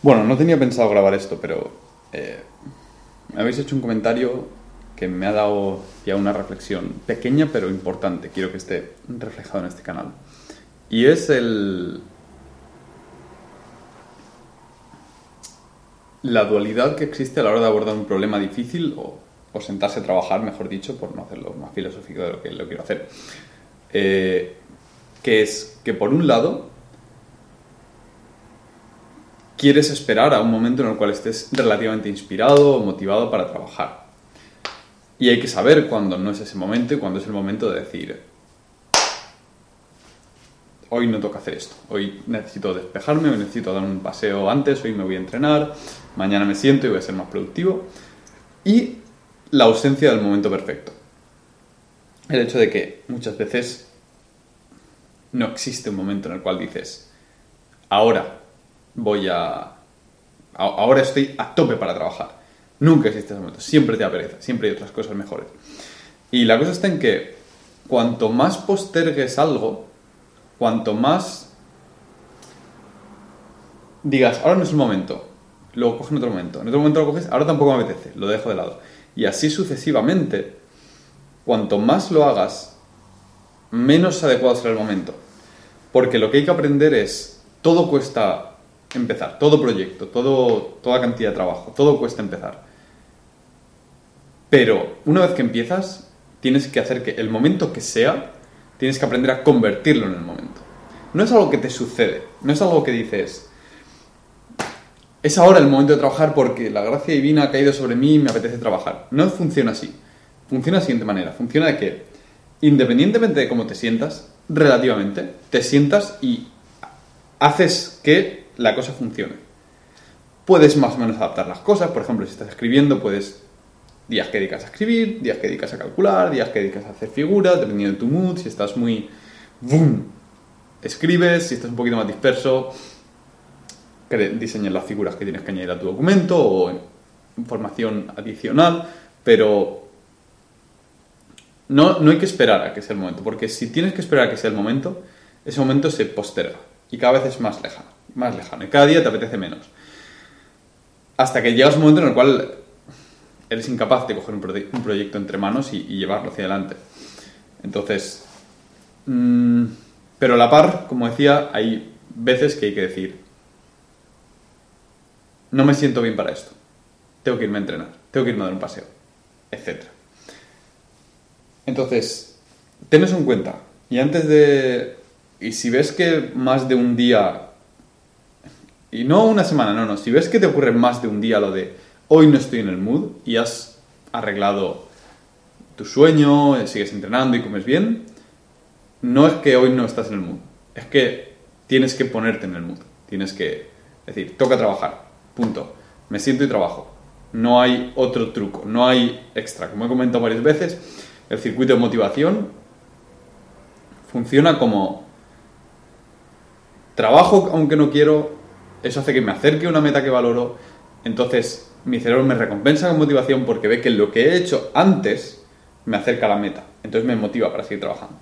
Bueno, no tenía pensado grabar esto, pero eh, me habéis hecho un comentario que me ha dado ya una reflexión pequeña pero importante. Quiero que esté reflejado en este canal. Y es el... La dualidad que existe a la hora de abordar un problema difícil o, sentarse a trabajar, mejor dicho, por no hacerlo más filosófico de lo que lo quiero hacer. Eh, que es que por un lado quieres esperar a un momento en el cual estés relativamente inspirado o motivado para trabajar. Y hay que saber cuándo no es ese momento y cuándo es el momento de decir, hoy no toca hacer esto, hoy necesito despejarme, hoy necesito dar un paseo antes, hoy me voy a entrenar, mañana me siento y voy a ser más productivo. Y la ausencia del momento perfecto. El hecho de que muchas veces no existe un momento en el cual dices, ahora voy a... Ahora estoy a tope para trabajar. Nunca existe ese momento. Siempre te pereza. Siempre hay otras cosas mejores. Y la cosa está en que cuanto más postergues algo, cuanto más digas, ahora no es el momento, lo coges en otro momento, en otro momento lo coges, ahora tampoco me apetece, lo dejo de lado. Y así sucesivamente, cuanto más lo hagas, menos adecuado será el momento. Porque lo que hay que aprender es, todo cuesta empezar, todo proyecto, todo, toda cantidad de trabajo, todo cuesta empezar. Pero una vez que empiezas, tienes que hacer que el momento que sea, tienes que aprender a convertirlo en el momento. No es algo que te sucede, no es algo que dices, es ahora el momento de trabajar porque la gracia divina ha caído sobre mí y me apetece trabajar. No funciona así. Funciona de la siguiente manera. Funciona de que, independientemente de cómo te sientas, relativamente, te sientas y haces que la cosa funcione. Puedes más o menos adaptar las cosas, por ejemplo, si estás escribiendo, puedes días que dedicas a escribir, días que dedicas a calcular, días que dedicas a hacer figuras, dependiendo de tu mood, si estás muy... ¡Bum! Escribes, si estás un poquito más disperso, diseñas las figuras que tienes que añadir a tu documento o información adicional, pero no, no hay que esperar a que sea el momento, porque si tienes que esperar a que sea el momento, ese momento se posterga y cada vez es más lejano, más lejano y cada día te apetece menos. Hasta que llegas un momento en el cual eres incapaz de coger un, proyecto entre manos y, llevarlo hacia adelante. Entonces, mm, pero a la par, como decía, hay veces que hay que decir, no me siento bien para esto, tengo que irme a entrenar, tengo que irme a dar un paseo, etc. Entonces, ten eso en cuenta. Y antes de... Y si ves que más de un día... Y no una semana, no, no. Si ves que te ocurre más de un día lo de hoy no estoy en el mood y has arreglado tu sueño, sigues entrenando y comes bien, no es que hoy no estás en el mood. Es que tienes que ponerte en el mood. Tienes que decir, toca trabajar. Punto. Me siento y trabajo. No hay otro truco, no hay extra. Como he comentado varias veces, el circuito de motivación funciona como trabajo aunque no quiero, eso hace que me acerque a una meta que valoro, entonces mi cerebro me recompensa con motivación porque ve que lo que he hecho antes me acerca a la meta, entonces me motiva para seguir trabajando.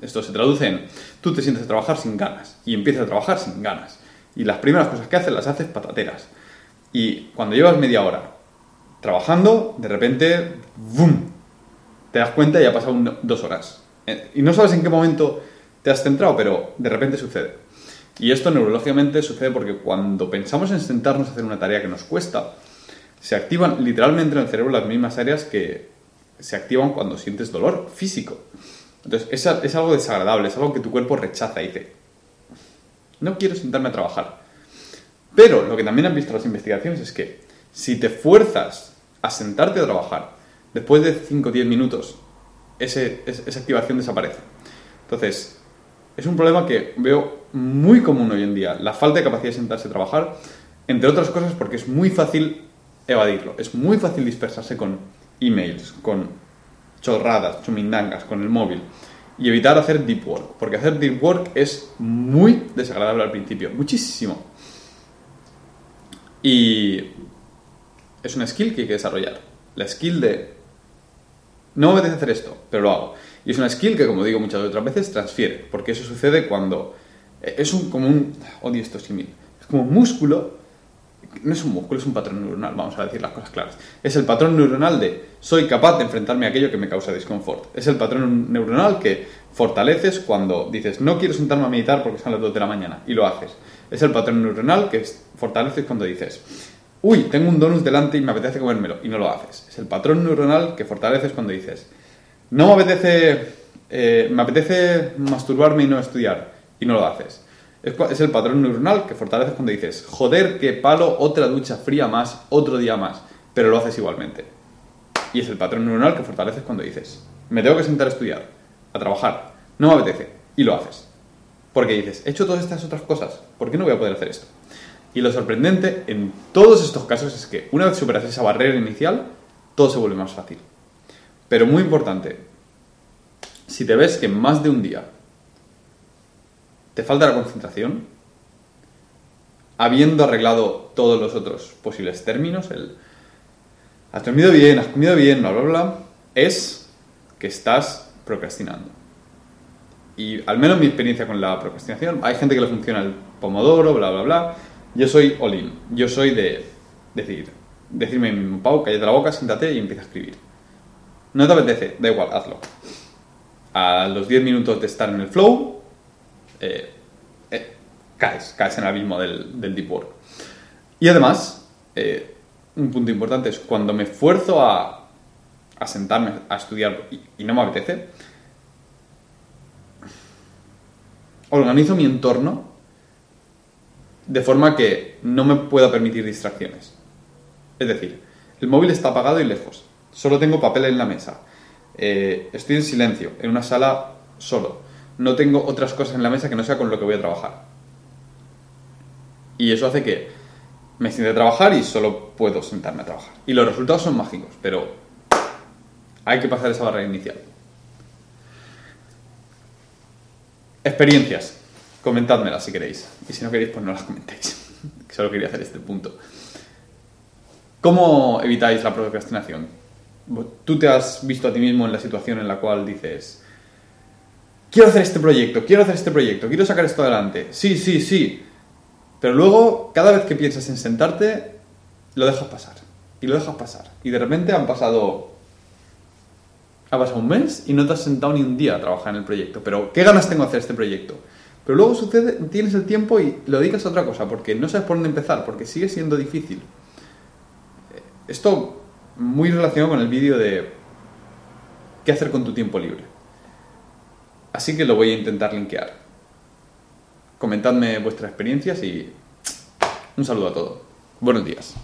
Esto se traduce en tú te sientes a trabajar sin ganas y empiezas a trabajar sin ganas. Y las primeras cosas que haces las haces patateras. Y cuando llevas media hora trabajando, de repente, ¡boom! Te das cuenta y ha pasado dos horas. Eh, y no sabes en qué momento te has centrado, pero de repente sucede. Y esto neurológicamente sucede porque cuando pensamos en sentarnos a hacer una tarea que nos cuesta, se activan literalmente en el cerebro las mismas áreas que se activan cuando sientes dolor físico. Entonces, es, es algo desagradable, es algo que tu cuerpo rechaza y dice, no quiero sentarme a trabajar. Pero lo que también han visto las investigaciones es que si te fuerzas a sentarte a trabajar, después de 5 o 10 minutos, esa activación desaparece. Entonces, es un problema que veo muy común hoy en día, la falta de capacidad de sentarse a trabajar, entre otras cosas porque es muy fácil evadirlo, es muy fácil dispersarse con emails, con chorradas, chumindangas, con el móvil y evitar hacer deep work, porque hacer deep work es muy desagradable al principio, muchísimo. Y es una skill que hay que desarrollar. La skill de no me apetece hacer esto, pero lo hago. Y es una skill que, como digo muchas otras veces, transfiere, porque eso sucede cuando es un, como un, odio esto Es como un músculo no es un músculo, es un patrón neuronal, vamos a decir las cosas claras. Es el patrón neuronal de soy capaz de enfrentarme a aquello que me causa disconfort. Es el patrón neuronal que fortaleces cuando dices no quiero sentarme a meditar porque son las 2 de la mañana y lo haces. Es el patrón neuronal que fortaleces cuando dices uy, tengo un donut delante y me apetece comérmelo y no lo haces. Es el patrón neuronal que fortaleces cuando dices no me apetece, eh, me apetece masturbarme y no estudiar y no lo haces. Es, el patrón neuronal que fortaleces cuando dices, joder, qué palo, otra ducha fría más, otro día más, pero lo haces igualmente. Y es el patrón neuronal que fortaleces cuando dices, me tengo que sentar a estudiar, a trabajar, no me apetece, y lo haces. Porque dices, he hecho todas estas otras cosas, ¿por qué no voy a poder hacer esto? Y lo sorprendente en todos estos casos es que una vez superas esa barrera inicial, todo se vuelve más fácil. Pero muy importante, si te ves que más de un día te falta la concentración, habiendo arreglado todos los otros posibles términos, el has dormido bien, has comido bien, bla, bla, bla, es que estás procrastinando. Y al menos mi experiencia con la procrastinación, hay gente que le funciona el pomodoro, bla, bla, bla. Yo soy all Yo soy de decir, decirme mismo, Pau, cállate la boca, siéntate y empieza a escribir. No te apetece, da igual, hazlo. A los 10 minutos de estar en el flow, eh, eh, caes, caes en el abismo del, deep work. Y además, eh, un punto importante es cuando me esfuerzo a, a sentarme a estudiar y, no me apetece, organizo mi entorno de forma que no me pueda permitir distracciones. Es decir, el móvil está apagado y lejos, solo tengo papel en la mesa, estoy en silencio, en una sala solo no tengo otras cosas en la mesa que no sea con lo que voy a trabajar. Y eso hace que me siente a trabajar y solo puedo sentarme a trabajar. Y los resultados son mágicos, pero hay que pasar esa barrera inicial. Experiencias. Comentádmelas si queréis. Y si no queréis, pues no las comentéis. Solo quería hacer este punto. ¿Cómo evitáis la procrastinación? Tú te has visto a ti mismo en la situación en la cual dices, quiero hacer este proyecto, quiero hacer este proyecto, quiero sacar esto adelante. Sí, sí, sí. Pero luego, cada vez que piensas en sentarte, lo dejas pasar. Y lo dejas pasar. Y de repente han pasado. Ha pasado un mes y no te has sentado ni un día a trabajar en el proyecto. Pero, ¿qué ganas tengo de hacer este proyecto? Pero luego sucede, tienes el tiempo y lo dedicas a otra cosa, porque no sabes por dónde empezar, porque sigue siendo difícil. Esto muy relacionado con el vídeo de qué hacer con tu tiempo libre. Así que lo voy a intentar linkear. Comentadme vuestras experiencias y un saludo a todos. Buenos días.